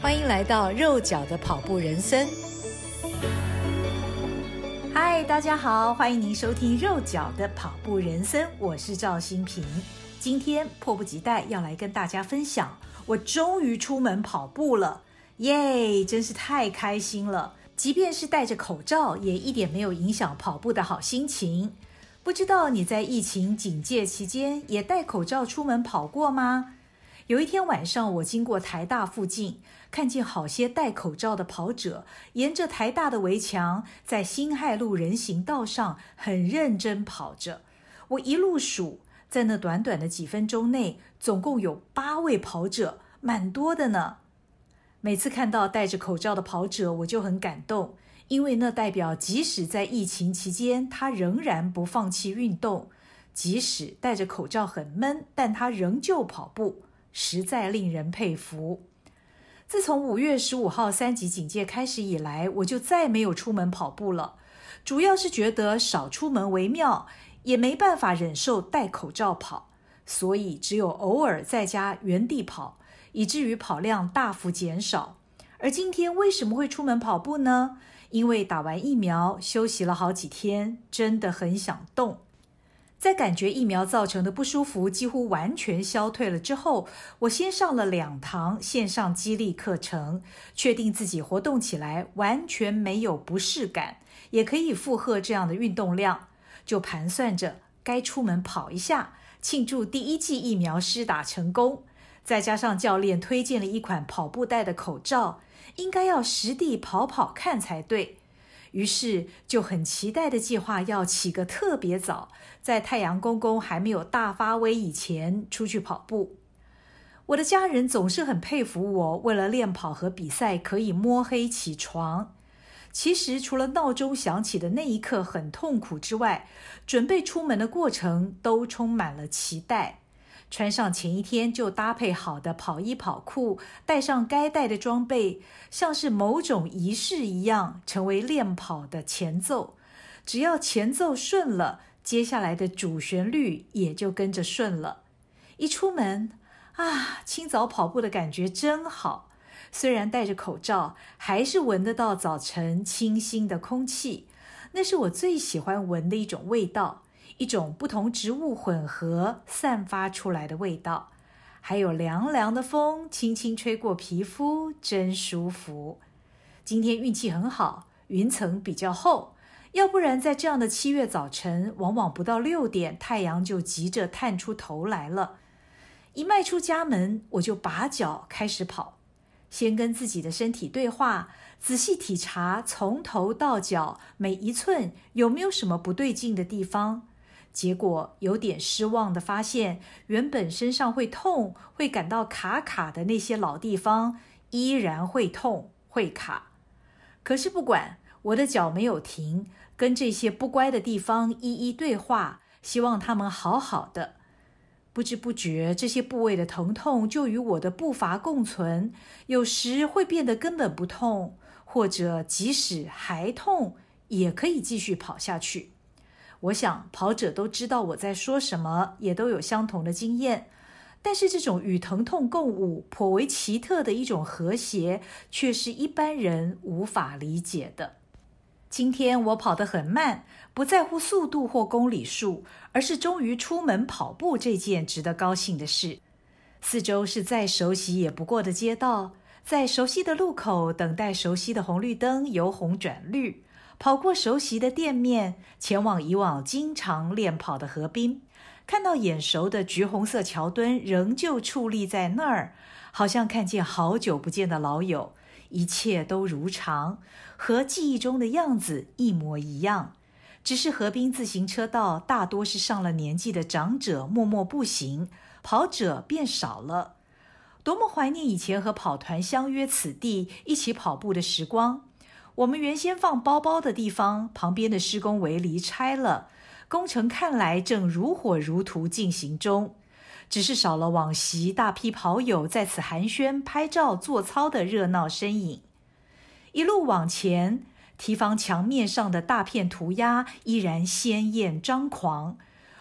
欢迎来到肉脚的跑步人生。嗨，大家好，欢迎您收听肉脚的跑步人生，我是赵新平。今天迫不及待要来跟大家分享，我终于出门跑步了，耶，真是太开心了！即便是戴着口罩，也一点没有影响跑步的好心情。不知道你在疫情警戒期间也戴口罩出门跑过吗？有一天晚上，我经过台大附近，看见好些戴口罩的跑者沿着台大的围墙，在辛亥路人行道上很认真跑着。我一路数，在那短短的几分钟内，总共有八位跑者，蛮多的呢。每次看到戴着口罩的跑者，我就很感动。因为那代表，即使在疫情期间，他仍然不放弃运动；即使戴着口罩很闷，但他仍旧跑步，实在令人佩服。自从五月十五号三级警戒开始以来，我就再没有出门跑步了。主要是觉得少出门为妙，也没办法忍受戴口罩跑，所以只有偶尔在家原地跑，以至于跑量大幅减少。而今天为什么会出门跑步呢？因为打完疫苗，休息了好几天，真的很想动。在感觉疫苗造成的不舒服几乎完全消退了之后，我先上了两堂线上激励课程，确定自己活动起来完全没有不适感，也可以负荷这样的运动量，就盘算着该出门跑一下，庆祝第一剂疫苗施打成功。再加上教练推荐了一款跑步戴的口罩。应该要实地跑跑看才对，于是就很期待的计划要起个特别早，在太阳公公还没有大发威以前出去跑步。我的家人总是很佩服我，为了练跑和比赛可以摸黑起床。其实除了闹钟响起的那一刻很痛苦之外，准备出门的过程都充满了期待。穿上前一天就搭配好的跑衣跑裤，带上该带的装备，像是某种仪式一样，成为练跑的前奏。只要前奏顺了，接下来的主旋律也就跟着顺了。一出门啊，清早跑步的感觉真好。虽然戴着口罩，还是闻得到早晨清新的空气，那是我最喜欢闻的一种味道。一种不同植物混合散发出来的味道，还有凉凉的风轻轻吹过皮肤，真舒服。今天运气很好，云层比较厚，要不然在这样的七月早晨，往往不到六点，太阳就急着探出头来了。一迈出家门，我就拔脚开始跑，先跟自己的身体对话，仔细体察从头到脚每一寸有没有什么不对劲的地方。结果有点失望的发现，原本身上会痛、会感到卡卡的那些老地方，依然会痛、会卡。可是不管，我的脚没有停，跟这些不乖的地方一一对话，希望他们好好的。不知不觉，这些部位的疼痛就与我的步伐共存，有时会变得根本不痛，或者即使还痛，也可以继续跑下去。我想跑者都知道我在说什么，也都有相同的经验。但是这种与疼痛共舞、颇为奇特的一种和谐，却是一般人无法理解的。今天我跑得很慢，不在乎速度或公里数，而是终于出门跑步这件值得高兴的事。四周是再熟悉也不过的街道，在熟悉的路口等待熟悉的红绿灯由红转绿。跑过熟悉的店面，前往以往经常练跑的河滨，看到眼熟的橘红色桥墩仍旧矗立在那儿，好像看见好久不见的老友，一切都如常，和记忆中的样子一模一样。只是河滨自行车道大多是上了年纪的长者默默步行，跑者变少了。多么怀念以前和跑团相约此地一起跑步的时光。我们原先放包包的地方旁边的施工围篱拆了，工程看来正如火如荼进行中，只是少了往昔大批跑友在此寒暄、拍照、做操的热闹身影。一路往前，堤防墙面上的大片涂鸦依然鲜艳张狂。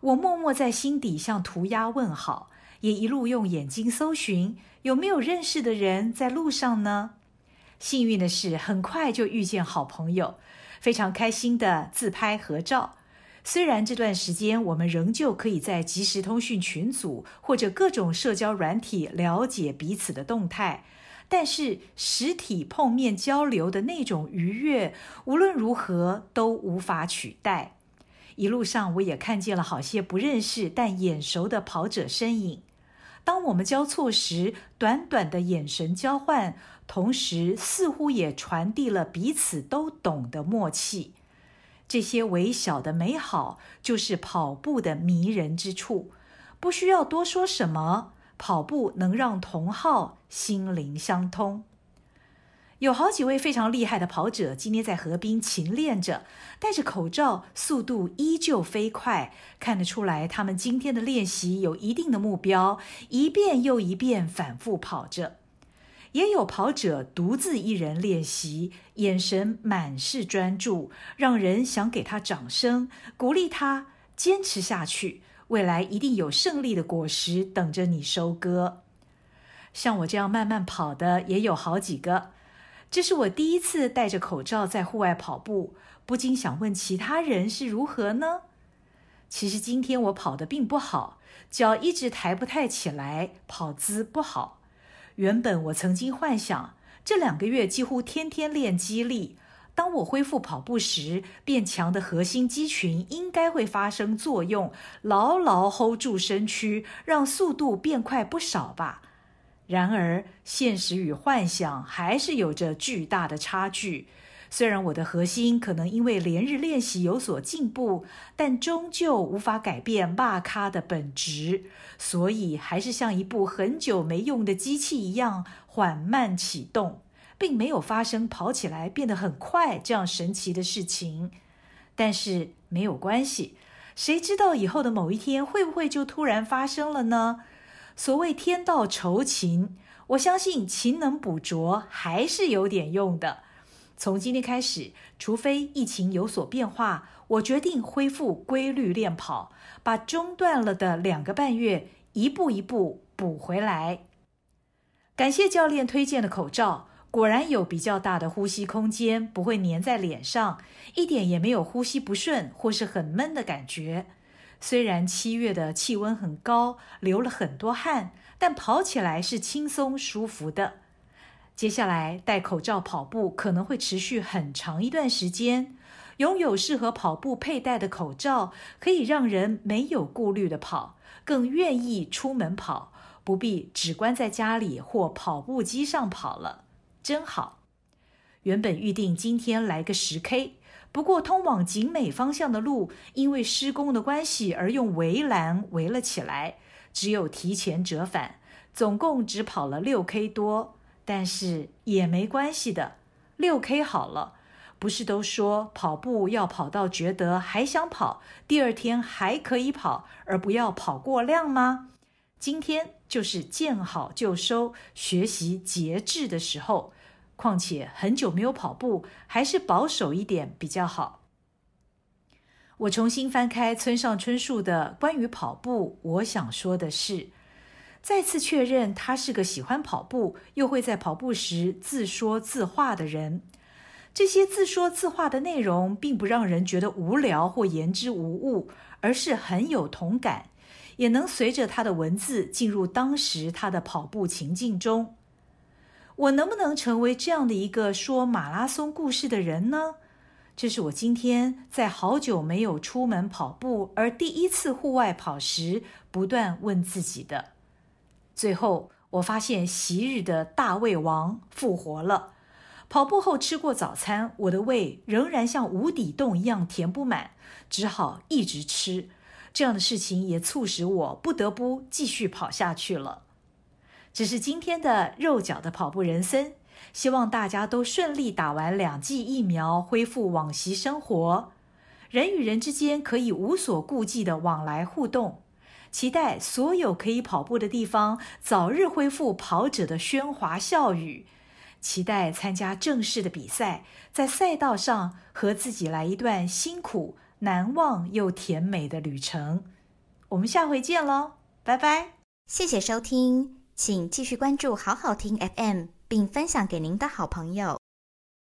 我默默在心底向涂鸦问好，也一路用眼睛搜寻，有没有认识的人在路上呢？幸运的是，很快就遇见好朋友，非常开心的自拍合照。虽然这段时间我们仍旧可以在即时通讯群组或者各种社交软体了解彼此的动态，但是实体碰面交流的那种愉悦，无论如何都无法取代。一路上我也看见了好些不认识但眼熟的跑者身影。当我们交错时，短短的眼神交换，同时似乎也传递了彼此都懂的默契。这些微小的美好，就是跑步的迷人之处。不需要多说什么，跑步能让同好心灵相通。有好几位非常厉害的跑者，今天在河边勤练着，戴着口罩，速度依旧飞快。看得出来，他们今天的练习有一定的目标，一遍又一遍反复跑着。也有跑者独自一人练习，眼神满是专注，让人想给他掌声，鼓励他坚持下去。未来一定有胜利的果实等着你收割。像我这样慢慢跑的，也有好几个。这是我第一次戴着口罩在户外跑步，不禁想问其他人是如何呢？其实今天我跑得并不好，脚一直抬不太起来，跑姿不好。原本我曾经幻想，这两个月几乎天天练肌力，当我恢复跑步时，变强的核心肌群应该会发生作用，牢牢 hold 住身躯，让速度变快不少吧。然而，现实与幻想还是有着巨大的差距。虽然我的核心可能因为连日练习有所进步，但终究无法改变骂咖的本质，所以还是像一部很久没用的机器一样缓慢启动，并没有发生跑起来变得很快这样神奇的事情。但是没有关系，谁知道以后的某一天会不会就突然发生了呢？所谓天道酬勤，我相信勤能补拙还是有点用的。从今天开始，除非疫情有所变化，我决定恢复规律练跑，把中断了的两个半月一步一步补回来。感谢教练推荐的口罩，果然有比较大的呼吸空间，不会粘在脸上，一点也没有呼吸不顺或是很闷的感觉。虽然七月的气温很高，流了很多汗，但跑起来是轻松舒服的。接下来戴口罩跑步可能会持续很长一段时间。拥有适合跑步佩戴的口罩，可以让人没有顾虑的跑，更愿意出门跑，不必只关在家里或跑步机上跑了，真好。原本预定今天来个十 K。不过，通往景美方向的路因为施工的关系而用围栏围了起来，只有提前折返，总共只跑了六 K 多。但是也没关系的，六 K 好了。不是都说跑步要跑到觉得还想跑，第二天还可以跑，而不要跑过量吗？今天就是见好就收、学习节制的时候。况且很久没有跑步，还是保守一点比较好。我重新翻开村上春树的关于跑步，我想说的是，再次确认他是个喜欢跑步，又会在跑步时自说自话的人。这些自说自话的内容，并不让人觉得无聊或言之无物，而是很有同感，也能随着他的文字进入当时他的跑步情境中。我能不能成为这样的一个说马拉松故事的人呢？这是我今天在好久没有出门跑步，而第一次户外跑时不断问自己的。最后，我发现昔日的大胃王复活了。跑步后吃过早餐，我的胃仍然像无底洞一样填不满，只好一直吃。这样的事情也促使我不得不继续跑下去了。这是今天的肉脚的跑步人生，希望大家都顺利打完两剂疫苗，恢复往昔生活。人与人之间可以无所顾忌的往来互动，期待所有可以跑步的地方早日恢复跑者的喧哗笑语。期待参加正式的比赛，在赛道上和自己来一段辛苦、难忘又甜美的旅程。我们下回见喽，拜拜。谢谢收听，请继续关注好好听 FM，并分享给您的好朋友。